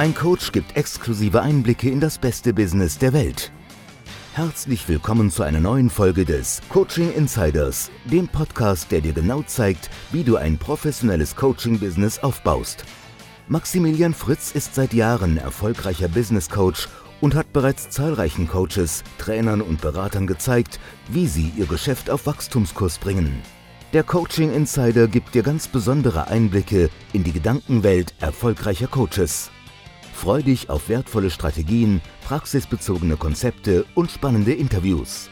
Ein Coach gibt exklusive Einblicke in das beste Business der Welt. Herzlich willkommen zu einer neuen Folge des Coaching Insiders, dem Podcast, der dir genau zeigt, wie du ein professionelles Coaching-Business aufbaust. Maximilian Fritz ist seit Jahren erfolgreicher Business Coach und hat bereits zahlreichen Coaches, Trainern und Beratern gezeigt, wie sie ihr Geschäft auf Wachstumskurs bringen. Der Coaching Insider gibt dir ganz besondere Einblicke in die Gedankenwelt erfolgreicher Coaches. Freu dich auf wertvolle Strategien, praxisbezogene Konzepte und spannende Interviews.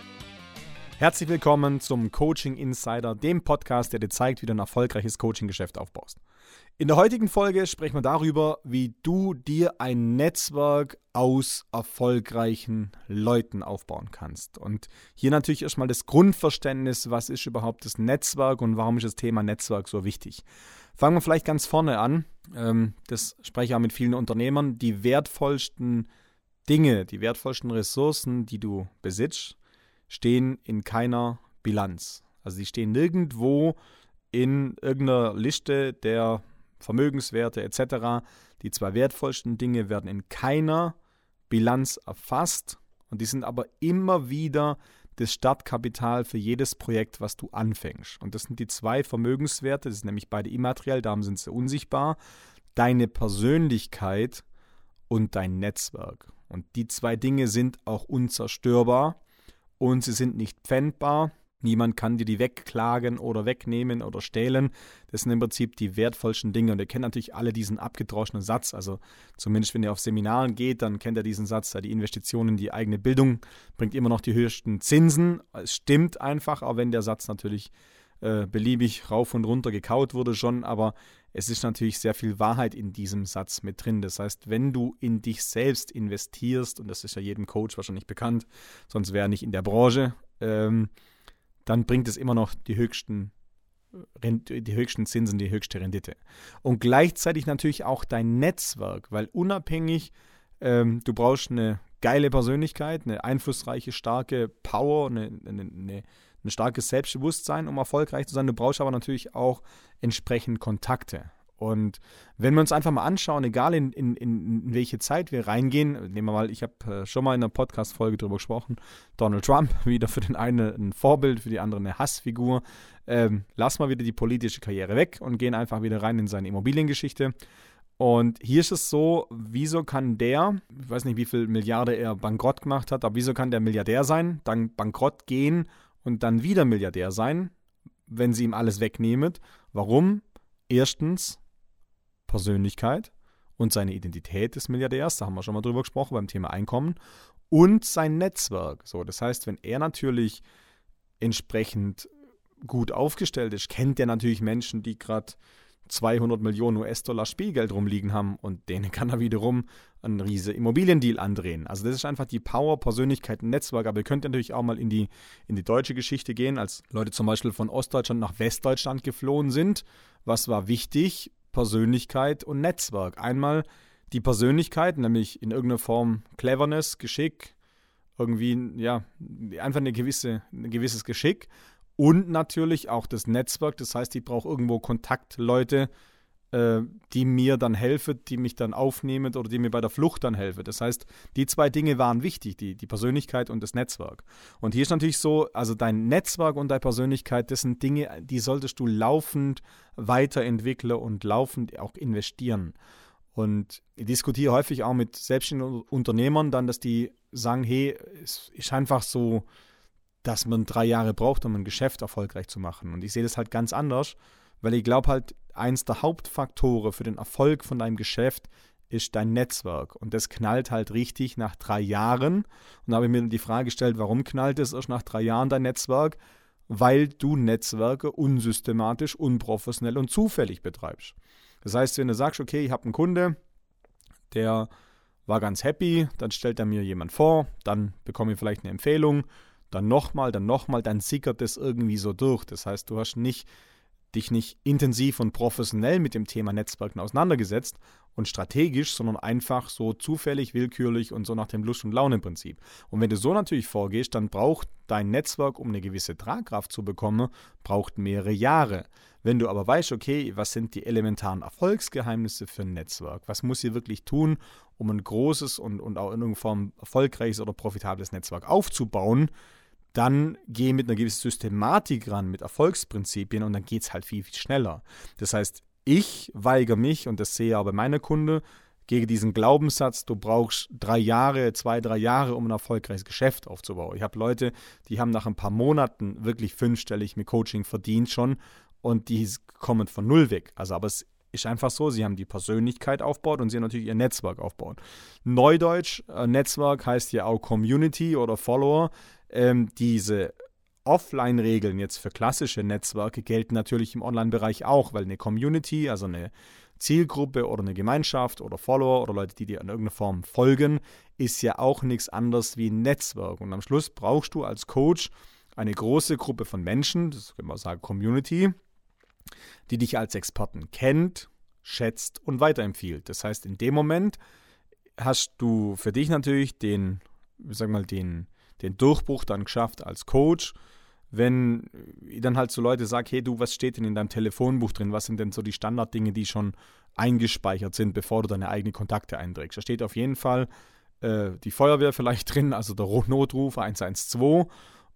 Herzlich willkommen zum Coaching Insider, dem Podcast, der dir zeigt, wie du ein erfolgreiches Coaching-Geschäft aufbaust. In der heutigen Folge sprechen wir darüber, wie du dir ein Netzwerk aus erfolgreichen Leuten aufbauen kannst. Und hier natürlich erstmal das Grundverständnis, was ist überhaupt das Netzwerk und warum ist das Thema Netzwerk so wichtig. Fangen wir vielleicht ganz vorne an. Ähm, das spreche ich auch mit vielen Unternehmern. Die wertvollsten Dinge, die wertvollsten Ressourcen, die du besitzt, stehen in keiner Bilanz. Also sie stehen nirgendwo in irgendeiner Liste der Vermögenswerte etc. Die zwei wertvollsten Dinge werden in keiner Bilanz erfasst und die sind aber immer wieder das Startkapital für jedes Projekt, was du anfängst. Und das sind die zwei Vermögenswerte, das sind nämlich beide immateriell, darum sind sie unsichtbar. Deine Persönlichkeit und dein Netzwerk. Und die zwei Dinge sind auch unzerstörbar und sie sind nicht pfändbar. Niemand kann dir die wegklagen oder wegnehmen oder stehlen. Das sind im Prinzip die wertvollsten Dinge. Und ihr kennt natürlich alle diesen abgedroschenen Satz. Also zumindest wenn ihr auf Seminaren geht, dann kennt ihr diesen Satz, die Investitionen in die eigene Bildung bringt immer noch die höchsten Zinsen. Es stimmt einfach, auch wenn der Satz natürlich äh, beliebig rauf und runter gekaut wurde schon. Aber es ist natürlich sehr viel Wahrheit in diesem Satz mit drin. Das heißt, wenn du in dich selbst investierst, und das ist ja jedem Coach wahrscheinlich bekannt, sonst wäre er nicht in der Branche, ähm, dann bringt es immer noch die höchsten, die höchsten Zinsen, die höchste Rendite. Und gleichzeitig natürlich auch dein Netzwerk, weil unabhängig, ähm, du brauchst eine geile Persönlichkeit, eine einflussreiche, starke Power, eine, eine, eine, ein starkes Selbstbewusstsein, um erfolgreich zu sein. Du brauchst aber natürlich auch entsprechend Kontakte. Und wenn wir uns einfach mal anschauen, egal in, in, in welche Zeit wir reingehen, nehmen wir mal, ich habe äh, schon mal in einer Podcast-Folge darüber gesprochen, Donald Trump, wieder für den einen ein Vorbild, für die andere eine Hassfigur. Ähm, lass mal wieder die politische Karriere weg und gehen einfach wieder rein in seine Immobiliengeschichte. Und hier ist es so, wieso kann der, ich weiß nicht, wie viel Milliarde er bankrott gemacht hat, aber wieso kann der Milliardär sein, dann bankrott gehen und dann wieder Milliardär sein, wenn sie ihm alles wegnehmen? Warum? Erstens, Persönlichkeit und seine Identität des Milliardärs, da haben wir schon mal drüber gesprochen beim Thema Einkommen, und sein Netzwerk. So, das heißt, wenn er natürlich entsprechend gut aufgestellt ist, kennt er natürlich Menschen, die gerade 200 Millionen US-Dollar Spielgeld rumliegen haben und denen kann er wiederum einen riesen Immobiliendeal andrehen. Also das ist einfach die Power, Persönlichkeit, Netzwerk. Aber ihr könnt natürlich auch mal in die, in die deutsche Geschichte gehen, als Leute zum Beispiel von Ostdeutschland nach Westdeutschland geflohen sind. Was war wichtig? Persönlichkeit und Netzwerk. Einmal die Persönlichkeit, nämlich in irgendeiner Form Cleverness, Geschick, irgendwie, ja, einfach eine gewisse, ein gewisses Geschick und natürlich auch das Netzwerk. Das heißt, ich brauche irgendwo Kontaktleute, äh, die mir dann helfen, die mich dann aufnehmen oder die mir bei der Flucht dann helfen. Das heißt, die zwei Dinge waren wichtig, die, die Persönlichkeit und das Netzwerk. Und hier ist natürlich so, also dein Netzwerk und deine Persönlichkeit, das sind Dinge, die solltest du laufend weiterentwickeln und laufend auch investieren. Und ich diskutiere häufig auch mit selbstständigen Unternehmern dann, dass die sagen, hey, es ist einfach so, dass man drei Jahre braucht, um ein Geschäft erfolgreich zu machen. Und ich sehe das halt ganz anders, weil ich glaube halt, eins der Hauptfaktoren für den Erfolg von deinem Geschäft ist dein Netzwerk. Und das knallt halt richtig nach drei Jahren. Und da habe ich mir die Frage gestellt, warum knallt es erst nach drei Jahren dein Netzwerk? Weil du Netzwerke unsystematisch, unprofessionell und zufällig betreibst. Das heißt, wenn du sagst, okay, ich habe einen Kunde, der war ganz happy, dann stellt er mir jemand vor, dann bekomme ich vielleicht eine Empfehlung, dann nochmal, dann nochmal, dann sickert das irgendwie so durch. Das heißt, du hast nicht dich nicht intensiv und professionell mit dem Thema Netzwerken auseinandergesetzt und strategisch, sondern einfach so zufällig, willkürlich und so nach dem Lust- und Laune-Prinzip. Und wenn du so natürlich vorgehst, dann braucht dein Netzwerk, um eine gewisse Tragkraft zu bekommen, braucht mehrere Jahre. Wenn du aber weißt, okay, was sind die elementaren Erfolgsgeheimnisse für ein Netzwerk? Was muss ich wirklich tun, um ein großes und, und auch in irgendeiner Form erfolgreiches oder profitables Netzwerk aufzubauen? Dann geh mit einer gewissen Systematik ran, mit Erfolgsprinzipien und dann geht es halt viel, viel schneller. Das heißt, ich weigere mich, und das sehe ich auch bei meiner Kunde, gegen diesen Glaubenssatz, du brauchst drei Jahre, zwei, drei Jahre, um ein erfolgreiches Geschäft aufzubauen. Ich habe Leute, die haben nach ein paar Monaten wirklich fünfstellig mit Coaching verdient schon und die kommen von null weg. Also, aber es ist einfach so, sie haben die Persönlichkeit aufgebaut und sie haben natürlich ihr Netzwerk aufgebaut. Neudeutsch, äh, Netzwerk heißt ja auch Community oder Follower. Ähm, diese Offline-Regeln jetzt für klassische Netzwerke gelten natürlich im Online-Bereich auch, weil eine Community, also eine Zielgruppe oder eine Gemeinschaft oder Follower oder Leute, die dir in irgendeiner Form folgen, ist ja auch nichts anderes wie ein Netzwerk. Und am Schluss brauchst du als Coach eine große Gruppe von Menschen, das können wir sagen Community, die dich als Experten kennt, schätzt und weiterempfiehlt. Das heißt, in dem Moment hast du für dich natürlich den, sag mal, den, den Durchbruch dann geschafft als Coach wenn ich dann halt so Leute sage, hey du, was steht denn in deinem Telefonbuch drin? Was sind denn so die Standarddinge, die schon eingespeichert sind, bevor du deine eigenen Kontakte einträgst? Da steht auf jeden Fall äh, die Feuerwehr vielleicht drin, also der Notruf 112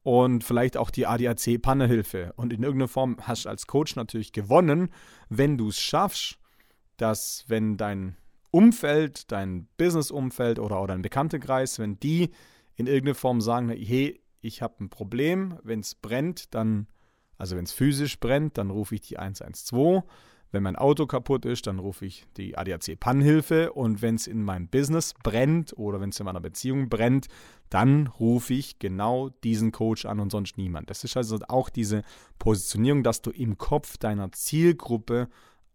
und vielleicht auch die ADAC-Pannehilfe. Und in irgendeiner Form hast du als Coach natürlich gewonnen, wenn du es schaffst, dass wenn dein Umfeld, dein Business-Umfeld oder auch dein Bekanntenkreis, wenn die in irgendeiner Form sagen, hey, ich habe ein Problem, wenn es brennt, dann, also wenn es physisch brennt, dann rufe ich die 112. Wenn mein Auto kaputt ist, dann rufe ich die ADAC Pannhilfe und wenn es in meinem Business brennt oder wenn es in meiner Beziehung brennt, dann rufe ich genau diesen Coach an und sonst niemand. Das ist also auch diese Positionierung, dass du im Kopf deiner Zielgruppe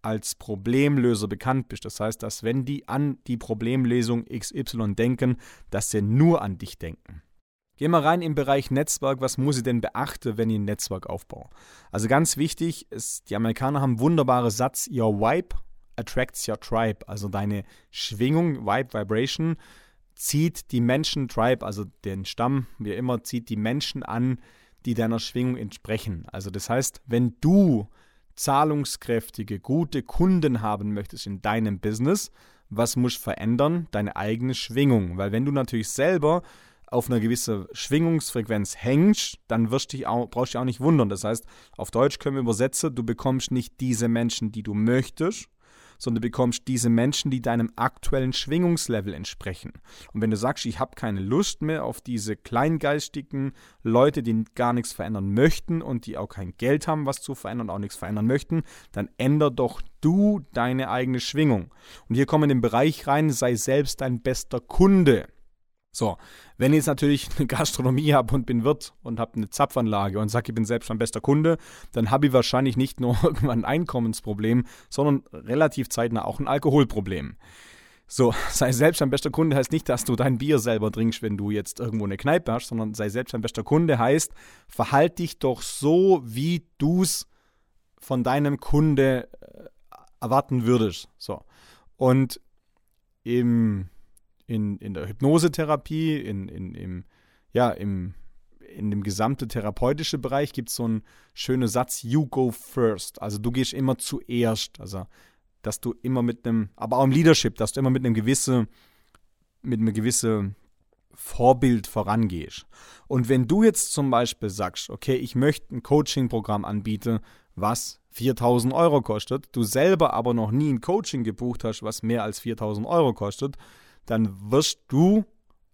als Problemlöser bekannt bist. Das heißt, dass wenn die an die Problemlösung XY denken, dass sie nur an dich denken. Gehen wir rein im Bereich Netzwerk. Was muss ich denn beachten, wenn ich ein Netzwerk aufbaue? Also ganz wichtig ist, die Amerikaner haben einen wunderbaren Satz, Your Vibe attracts your tribe. Also deine Schwingung, Vibe, Vibration, zieht die Menschen, Tribe, also den Stamm, wie immer, zieht die Menschen an, die deiner Schwingung entsprechen. Also das heißt, wenn du zahlungskräftige, gute Kunden haben möchtest in deinem Business, was muss verändern? Deine eigene Schwingung. Weil wenn du natürlich selber auf einer gewissen Schwingungsfrequenz hängst, dann wirst dich auch, brauchst du dich auch nicht wundern. Das heißt, auf Deutsch können wir übersetzen, du bekommst nicht diese Menschen, die du möchtest, sondern du bekommst diese Menschen, die deinem aktuellen Schwingungslevel entsprechen. Und wenn du sagst, ich habe keine Lust mehr auf diese kleingeistigen Leute, die gar nichts verändern möchten und die auch kein Geld haben, was zu verändern, auch nichts verändern möchten, dann änder doch du deine eigene Schwingung. Und hier kommen in den Bereich rein, sei selbst dein bester Kunde. So, wenn ich jetzt natürlich eine Gastronomie habe und bin Wirt und habe eine Zapfanlage und sage, ich bin selbst mein bester Kunde, dann habe ich wahrscheinlich nicht nur irgendwann ein Einkommensproblem, sondern relativ zeitnah auch ein Alkoholproblem. So, sei selbst ein bester Kunde heißt nicht, dass du dein Bier selber trinkst, wenn du jetzt irgendwo eine Kneipe hast, sondern sei selbst ein bester Kunde heißt, verhalt dich doch so, wie du es von deinem Kunde äh, erwarten würdest. So. Und im in, in der Hypnosetherapie, in, in, im, ja, im, in dem gesamten therapeutischen Bereich gibt es so einen schönen Satz, you go first. Also du gehst immer zuerst. Also, dass du immer mit einem, aber auch im Leadership, dass du immer mit einem gewissen, mit einem gewissen Vorbild vorangehst. Und wenn du jetzt zum Beispiel sagst, okay, ich möchte ein Coaching-Programm anbieten, was 4000 Euro kostet, du selber aber noch nie ein Coaching gebucht hast, was mehr als 4000 Euro kostet, dann wirst du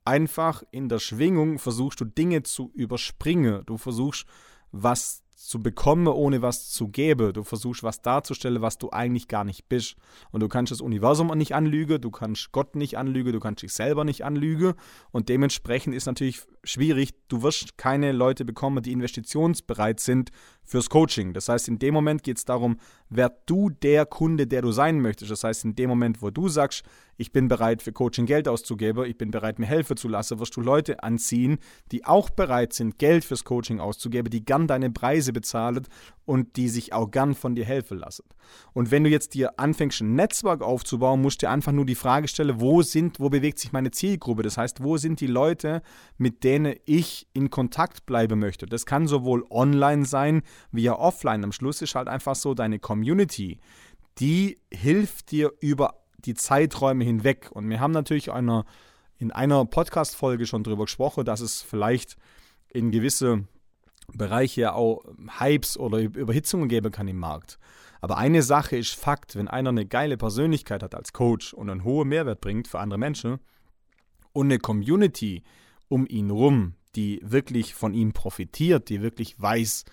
einfach in der Schwingung, versuchst du Dinge zu überspringen. Du versuchst was zu bekommen, ohne was zu geben. Du versuchst was darzustellen, was du eigentlich gar nicht bist. Und du kannst das Universum nicht anlügen, du kannst Gott nicht anlügen, du kannst dich selber nicht anlügen. Und dementsprechend ist natürlich schwierig, du wirst keine Leute bekommen, die investitionsbereit sind fürs Coaching. Das heißt, in dem Moment geht es darum, wer du der Kunde, der du sein möchtest. Das heißt, in dem Moment, wo du sagst, ich bin bereit für Coaching Geld auszugeben, ich bin bereit mir helfen zu lassen, wirst du Leute anziehen, die auch bereit sind, Geld fürs Coaching auszugeben, die gern deine Preise bezahlen und die sich auch gern von dir helfen lassen. Und wenn du jetzt dir anfängst, ein Netzwerk aufzubauen, musst du dir einfach nur die Frage stellen, wo sind, wo bewegt sich meine Zielgruppe? Das heißt, wo sind die Leute, mit denen ich in Kontakt bleiben möchte? Das kann sowohl online sein wie ja offline. Am Schluss ist halt einfach so deine Community, die hilft dir über die Zeiträume hinweg. Und wir haben natürlich einer, in einer Podcast-Folge schon darüber gesprochen, dass es vielleicht in gewisse Bereiche auch Hypes oder Überhitzungen geben kann im Markt. Aber eine Sache ist Fakt, wenn einer eine geile Persönlichkeit hat als Coach und einen hohen Mehrwert bringt für andere Menschen und eine Community um ihn rum, die wirklich von ihm profitiert, die wirklich weiß,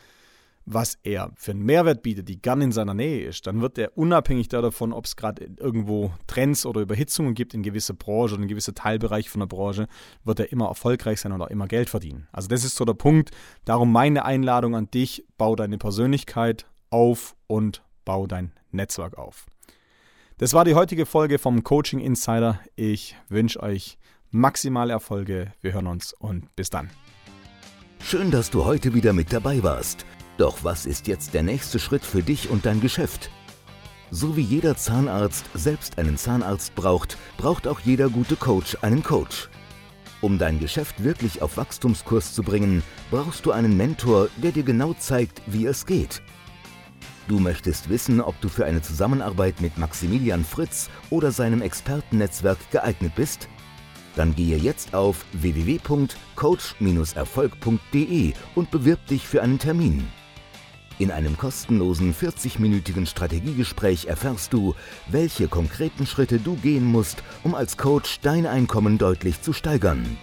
was er für einen Mehrwert bietet, die gern in seiner Nähe ist, dann wird er unabhängig davon, ob es gerade irgendwo Trends oder Überhitzungen gibt in gewisse Branche oder in gewisse Teilbereiche von der Branche, wird er immer erfolgreich sein oder immer Geld verdienen. Also das ist so der Punkt. Darum meine Einladung an dich, bau deine Persönlichkeit auf und bau dein Netzwerk auf. Das war die heutige Folge vom Coaching Insider. Ich wünsche euch maximale Erfolge. Wir hören uns und bis dann. Schön, dass du heute wieder mit dabei warst. Doch was ist jetzt der nächste Schritt für dich und dein Geschäft? So wie jeder Zahnarzt selbst einen Zahnarzt braucht, braucht auch jeder gute Coach einen Coach. Um dein Geschäft wirklich auf Wachstumskurs zu bringen, brauchst du einen Mentor, der dir genau zeigt, wie es geht. Du möchtest wissen, ob du für eine Zusammenarbeit mit Maximilian Fritz oder seinem Expertennetzwerk geeignet bist? Dann gehe jetzt auf www.coach-erfolg.de und bewirb dich für einen Termin. In einem kostenlosen 40-minütigen Strategiegespräch erfährst du, welche konkreten Schritte du gehen musst, um als Coach dein Einkommen deutlich zu steigern.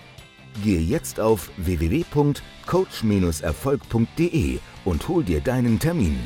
Gehe jetzt auf www.coach-erfolg.de und hol dir deinen Termin.